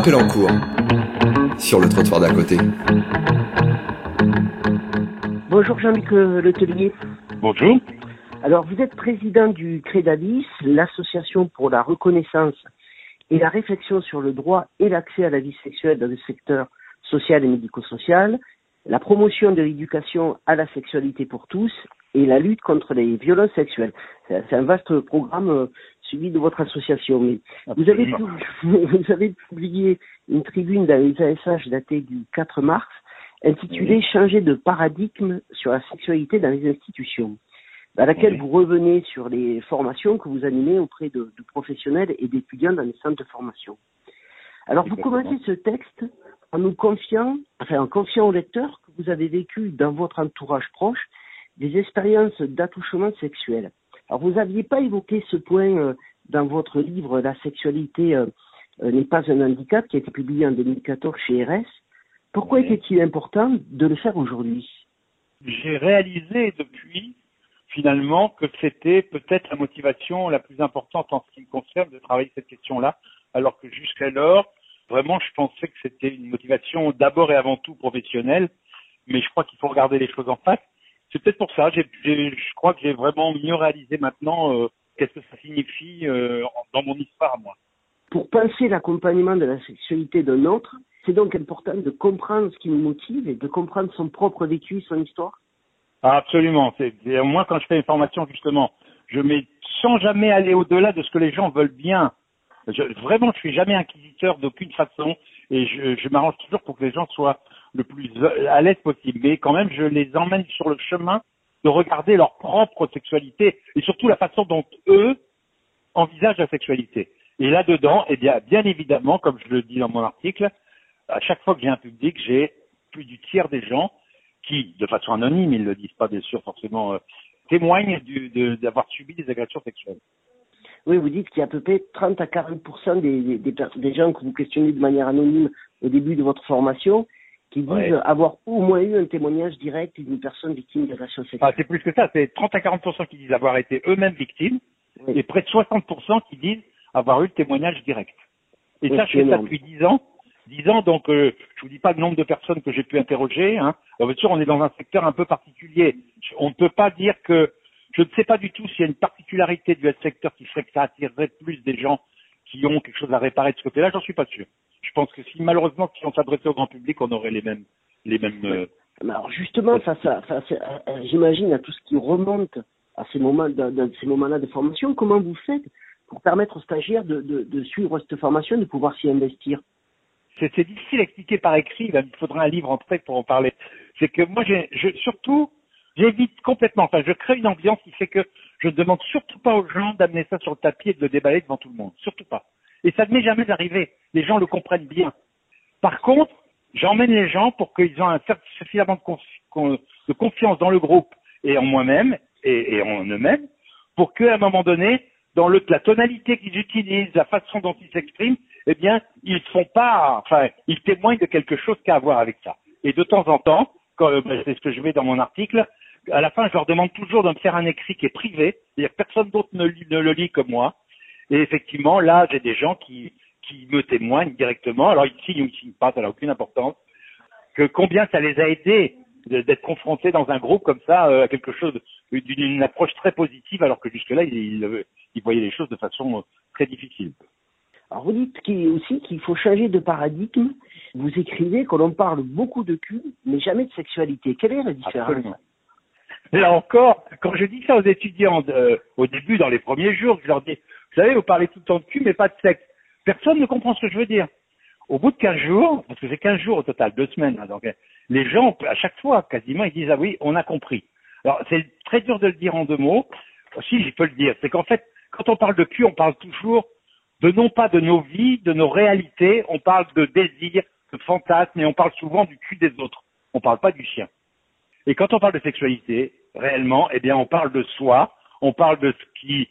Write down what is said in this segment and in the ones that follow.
appel en cours sur le trottoir d'à côté. Bonjour Jean-Luc euh, Letellier. Bonjour. Alors vous êtes président du CREDADIS, l'association pour la reconnaissance et la réflexion sur le droit et l'accès à la vie sexuelle dans le secteur social et médico-social, la promotion de l'éducation à la sexualité pour tous et la lutte contre les violences sexuelles. C'est c'est un vaste programme suivi de votre association. Mais vous avez, vous publié une tribune dans les ASH datée du 4 mars intitulée Changer de paradigme sur la sexualité dans les institutions, dans laquelle Oui. vous revenez sur les formations que vous animez auprès de, de professionnels et d'étudiants dans les centres de formation. Alors vous commencez ce texte en nous confiant, enfin en confiant au lecteur que vous avez vécu dans votre entourage proche des expériences d'attouchement sexuel. Alors vous n'aviez pas évoqué ce point euh, dans votre livre La sexualité euh, euh, n'est pas un handicap qui a été publié en 2014 chez RS. Pourquoi Oui. était-il important de le faire aujourd'hui? J'ai réalisé depuis, finalement, que c'était peut-être la motivation la plus importante en ce qui me concerne de travailler cette question-là, alors que jusqu'alors, vraiment, je pensais que c'était une motivation d'abord et avant tout professionnelle, mais je crois qu'il faut regarder les choses en face. C'est peut-être pour ça, j'ai, j'ai- je crois que j'ai vraiment mieux réalisé maintenant euh, qu'est-ce que ça signifie euh, dans mon histoire à moi. Pour penser l'accompagnement de la sexualité d'un autre, c'est donc important de comprendre ce qui nous motive et de comprendre son propre vécu, son histoire. Ah, absolument. C'est, c'est- moi, quand je fais une formation, justement, je mets sans jamais aller au-delà de ce que les gens veulent bien. Je, vraiment, je suis jamais inquisiteur d'aucune façon et je, je m'arrange toujours pour que les gens soient le plus à l'aise possible. Mais quand même, je les emmène sur le chemin de regarder leur propre sexualité et surtout la façon dont eux envisagent la sexualité. Et là-dedans, eh bien, bien évidemment, comme je le dis dans mon article, à chaque fois que j'ai un public, j'ai plus du tiers des gens qui, de façon anonyme, ils le disent pas bien sûr forcément, euh, témoignent d'avoir subi des agressions sexuelles. Oui, vous dites qu'il y a à peu près 30 à 40 des, des, des gens que vous questionnez de manière anonyme au début de votre formation qui disent Ouais. avoir au moins eu un témoignage direct d'une personne victime d'agression sexuelle. c'est plus que ça, c'est 30 à 40% qui disent avoir été eux-mêmes victimes Oui. et près de 60 qui disent avoir eu le témoignage direct. Et Oui, ça, je fais ça depuis 10 ans. 10 ans, donc euh, je vous dis pas le nombre de personnes que j'ai pu interroger. Hein. Alors, bien sûr, on est dans un secteur un peu particulier. On ne peut pas dire que je ne sais pas du tout s'il y a une particularité du secteur qui ferait que ça attirerait plus des gens qui ont quelque chose à réparer de ce côté-là. J'en suis pas sûr. Je pense que si malheureusement si on s'adressait au grand public, on aurait les mêmes les mêmes. euh, alors justement, face à, face à- à- j'imagine à tout ce qui remonte à ces moments, dans, dans ces moments-là de formation, comment vous faites pour permettre aux stagiaires de, de, de suivre cette formation, de pouvoir s'y investir? C'est c'est difficile à expliquer par écrit, il faudrait un livre en trait pour en parler. C'est que moi, j'ai, je, surtout, j'évite complètement, enfin, je crée une ambiance qui fait que je ne demande surtout pas aux gens d'amener ça sur le tapis et de le déballer devant tout le monde. Surtout pas. Et ça ne m'est jamais arrivé. Les gens le comprennent bien. Par contre, j'emmène les gens pour qu'ils aient un suffisamment de, confi- con- de confiance dans le groupe et en moi-même et, en eux-mêmes pour qu'à un moment donné, dans le, la tonalité qu'ils utilisent, la façon dont ils s'expriment, eh bien, ils font pas, enfin, ils témoignent de quelque chose qui a à voir avec ça. Et de temps en temps, ben, c'est ce que je mets dans mon article, à la fin, je leur demande toujours de me faire un écrit qui est privé, c'est-à-dire que personne d'autre ne, ne le lit que moi. Et effectivement, là, j'ai des gens qui, qui me témoignent directement. Alors, ils signent ou ils signent pas, ça n'a aucune importance. Que combien ça les a aidés d'être confrontés dans un groupe comme ça euh, à quelque chose d'une une approche très positive, alors que jusque-là, ils, ils, ils voyaient les choses de façon euh, très difficile. Alors vous dites aussi qu'il faut changer de paradigme. Vous écrivez que l'on parle beaucoup de cul, mais jamais de sexualité. Quelle est la différence Absolument. Là encore, quand je dis ça aux étudiants euh, au début, dans les premiers jours, je leur dis, vous savez, vous parlez tout le temps de cul, mais pas de sexe. Personne ne comprend ce que je veux dire. Au bout de 15 jours, parce que c'est 15 jours au total, deux semaines, hein, donc euh, les gens, à chaque fois, quasiment, ils disent, ah oui, on a compris. Alors, c'est très dur de le dire en deux mots. Si, je peux le dire. C'est qu'en fait, quand on parle de cul, on parle toujours de non pas de nos vies, de nos réalités, on parle de désir, de fantasme, et on parle souvent du cul des autres. On parle pas du chien. Et quand on parle de sexualité, réellement, eh bien, on parle de soi, on parle de ce qui,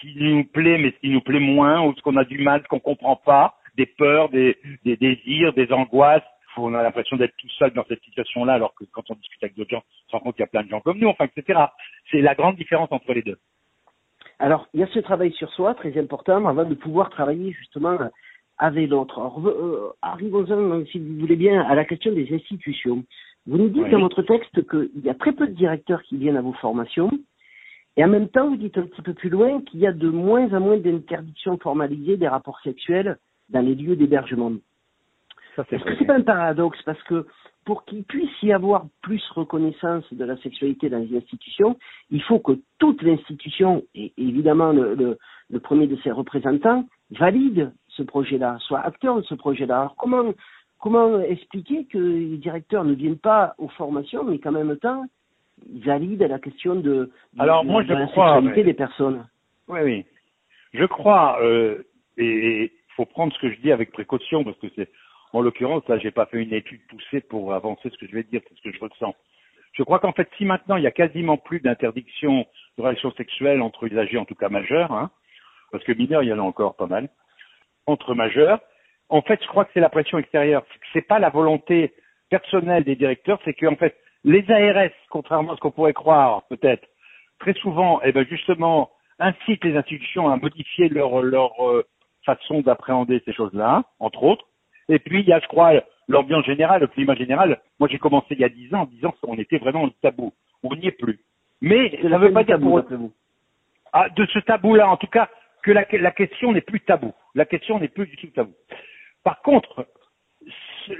qui nous plaît, mais ce qui nous plaît moins, ou ce qu'on a du mal, ce qu'on comprend pas, des peurs, des, des désirs, des angoisses. On a l'impression d'être tout seul dans cette situation-là, alors que quand on discute avec d'autres gens, on se rend compte qu'il y a plein de gens comme nous, enfin, etc. C'est la grande différence entre les deux. Alors, il y a ce travail sur soi très important avant de pouvoir travailler justement avec l'autre. Euh, arrivons-en, si vous voulez bien, à la question des institutions. Vous nous dites dans votre texte qu'il y a très peu de directeurs qui viennent à vos formations, et en même temps, vous dites un petit peu plus loin qu'il y a de moins en moins d'interdictions formalisées des rapports sexuels dans les lieux d'hébergement. Est-ce que c'est pas un paradoxe? Parce que pour qu'il puisse y avoir plus reconnaissance de la sexualité dans les institutions, il faut que toute l'institution, et évidemment le, le, premier de ses représentants, valide ce projet-là, soit acteur de ce projet-là. Alors comment, comment expliquer que les directeurs ne viennent pas aux formations, mais qu'en même temps, ils valident la question de, Alors, moi, je la sexualité des personnes Oui, oui. Je crois, euh, et il faut prendre ce que je dis avec précaution, parce que c'est en l'occurrence, là, j'ai pas fait une étude poussée pour avancer ce que je vais dire, c'est ce que je ressens. Je crois qu'en fait, si maintenant il y a quasiment plus d'interdiction de relations sexuelles entre usagers, en tout cas majeurs, hein, parce que mineurs, il y en a encore pas mal, entre majeurs, en fait, je crois que c'est la pression extérieure. C'est pas la volonté personnelle des directeurs, c'est qu'en fait, les ARS, contrairement à ce qu'on pourrait croire, peut-être, très souvent, eh ben justement, incitent les institutions à modifier leur, leur euh, façon d'appréhender ces choses-là, entre autres. Et puis, il y a, je crois, l'ambiance générale, le climat général. Moi, j'ai commencé il y a dix ans en disant qu'on était vraiment le tabou. On n'y est plus. Mais ça ne veut pas dire pour ah, de ce tabou-là, en tout cas, que la, la question n'est plus tabou. La question n'est plus du tout tabou. Par contre,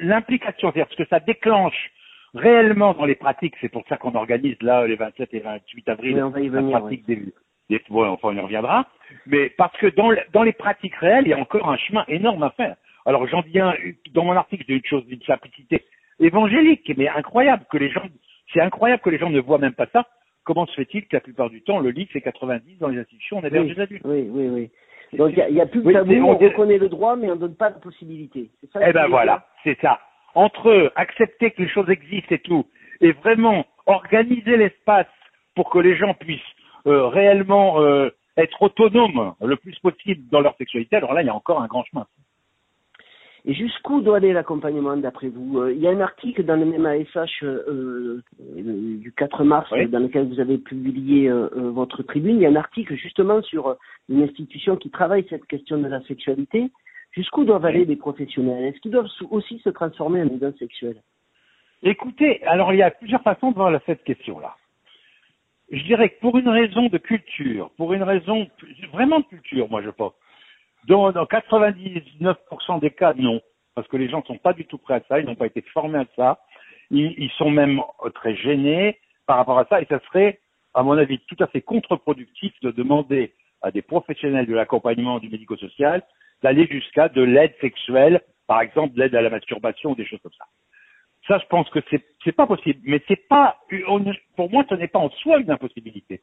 l'implication, c'est-à-dire ce que ça déclenche réellement dans les pratiques, c'est pour ça qu'on organise là les 27 et 28 avril la pratique des, des bon, enfin on y reviendra, mais parce que dans, dans les pratiques réelles, il y a encore un chemin énorme à faire. Alors j'en viens, dans mon article, j'ai une chose d'une simplicité évangélique, mais incroyable que les gens, c'est incroyable que les gens ne voient même pas ça. Comment se fait-il que la plupart du temps, le lit c'est 90 dans les institutions, on héberge oui, des adultes Oui, oui, oui. Donc il n'y a, plus de tabou, on, reconnaît le droit, mais on ne donne pas de possibilité. Ça eh ben voilà, c'est ça. Entre accepter que les choses existent et tout, et vraiment organiser l'espace pour que les gens puissent euh, réellement euh, être autonomes le plus possible dans leur sexualité, alors là, il y a encore un grand chemin. Et jusqu'où doit aller l'accompagnement d'après vous? Euh, Il y a un article dans le même ASH euh, du 4 mars dans lequel vous avez publié votre tribune. Il y a un article justement sur une institution qui travaille cette question de la sexualité. Jusqu'où doivent aller les professionnels? Est-ce qu'ils doivent aussi se transformer en aidants sexuels Écoutez, alors il y a plusieurs façons de voir cette question-là. Je dirais que pour une raison de culture, pour une raison vraiment de culture, moi je pense, dans, dans 99% des cas, non, parce que les gens ne sont pas du tout prêts à ça, ils n'ont pas été formés à ça, ils, ils, sont même très gênés par rapport à ça, et ça serait, à mon avis, tout à fait contre-productif de demander à des professionnels de l'accompagnement du médico-social d'aller jusqu'à de l'aide sexuelle, par exemple de l'aide à la masturbation ou des choses comme ça. Ça, je pense que c'est c'est pas possible, mais c'est pas pour moi, ce n'est pas en soi une impossibilité.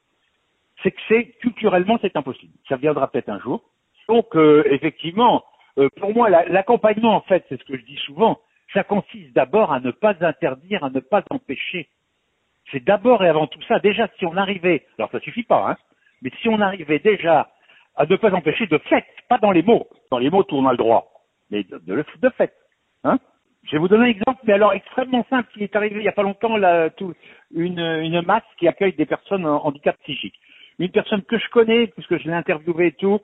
C'est que c'est culturellement c'est impossible. Ça viendra peut-être un jour, donc, euh, effectivement, euh, pour moi, l'accompagnement, en fait, c'est ce que je dis souvent, ça consiste d'abord à ne pas interdire, à ne pas empêcher. C'est d'abord et avant tout ça, déjà, si on arrivait, alors ça suffit pas, hein, mais si on arrivait déjà à ne pas empêcher de fait, pas dans les mots, dans les mots tout on a le droit, mais de, de, de fait. Hein je vais vous donner un exemple, mais alors extrêmement simple, qui est arrivé il n'y a pas longtemps, là, tout, une, une masse qui accueille des personnes en handicap psychique. Une personne que je connais, puisque je l'ai interviewée et tout,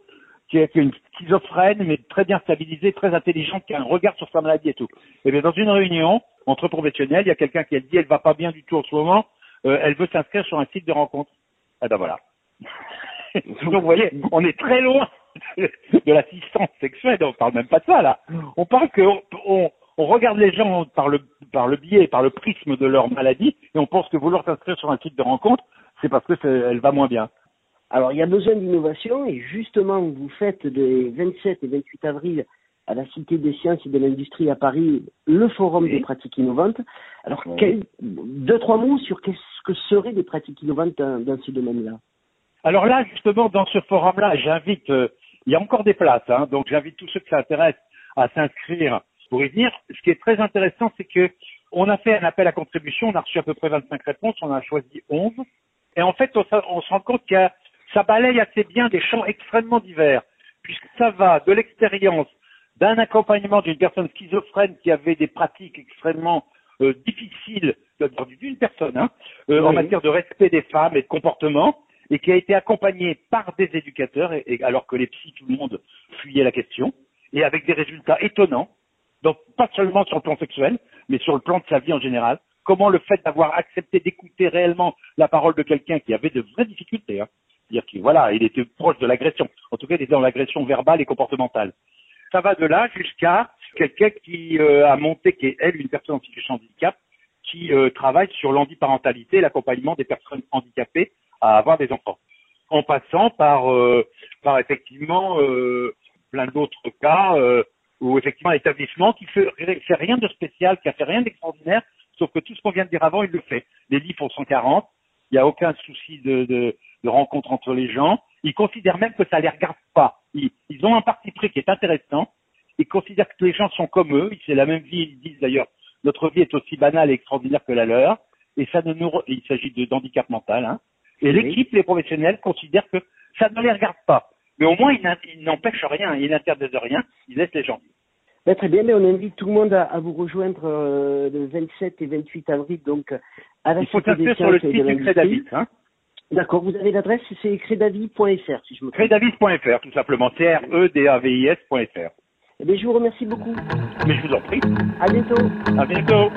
qui est une schizophrène, mais très bien stabilisée, très intelligente, qui a un regard sur sa maladie et tout. Et bien dans une réunion entre professionnels, il y a quelqu'un qui a dit elle va pas bien du tout en ce moment, euh, elle veut s'inscrire sur un site de rencontre. Eh ben voilà. Donc vous voyez, on est très loin de l'assistance sexuelle, on parle même pas de ça là. On parle que on, on regarde les gens par le par le biais, par le prisme de leur maladie, et on pense que vouloir s'inscrire sur un site de rencontre, c'est parce que elle va moins bien. Alors, il y a besoin d'innovation et justement, vous faites des 27 et 28 avril à la Cité des sciences et de l'industrie à Paris le forum des pratiques innovantes. Alors, deux, trois mots sur qu'est-ce que seraient des pratiques innovantes dans, ce domaine-là? Alors là, justement, dans ce forum-là, j'invite, euh, il y a encore des places, hein, donc j'invite tous ceux qui s'intéressent à s'inscrire pour y venir. Ce qui est très intéressant, c'est que on a fait un appel à contribution, on a reçu à peu près 25 réponses, on a choisi 11. Et en fait, on, on se rend compte a ça balaye assez bien des champs extrêmement divers, puisque ça va de l'expérience d'un accompagnement d'une personne schizophrène qui avait des pratiques extrêmement euh, difficiles d'une personne hein, euh, en matière de respect des femmes et de comportement, et qui a été accompagnée par des éducateurs, alors que les psys, tout le monde fuyait la question. et avec des résultats étonnants. Donc pas seulement sur le plan sexuel, mais sur le plan de sa vie en général. Comment le fait d'avoir accepté d'écouter réellement la parole de quelqu'un qui avait de vraies difficultés, hein, c'est-à-dire qu'il voilà, il était proche de l'agression. En tout cas, il était dans l'agression verbale et comportementale. Ça va de là jusqu'à quelqu'un qui euh, a monté, qui est elle une personne en situation de handicap, qui euh, travaille sur l'handiparentalité l'accompagnement des personnes handicapées à avoir des enfants. En passant par, euh, par effectivement plein d'autres cas où effectivement un qui fait, fait rien de spécial, qui a fait rien d'extraordinaire, sauf que tout ce qu'on vient de dire avant, il le fait. Les lits font 140, il n'y a aucun souci de, rencontre entre les gens. Ils considèrent même que ça les regarde pas. Ils, ils ont un parti pris qui est intéressant. Ils considèrent que les gens sont comme eux. C'est la même vie. Ils disent d'ailleurs, notre vie est aussi banale et extraordinaire que la leur. Et ça ne nous, il s'agit d'handicap mental. Hein. Et l'équipe, les professionnels considèrent que ça ne les regarde pas. Mais au moins, ils n'empêchent rien, ils n'interdisent rien, ils laissent les gens. Ben, très bien, mais on invite tout le monde à, vous rejoindre euh, le 27 et 28 avril, donc à la Il faut t'inscrire sur le site du Crédavit. Hein D'accord, vous avez l'adresse, c'est crédavit.fr si je me trompe. Crédavit.fr, tout simplement, C-R-E-D-A-V-I-S.fr. Eh bien, je vous remercie beaucoup. Mais je vous en prie. À bientôt. À bientôt.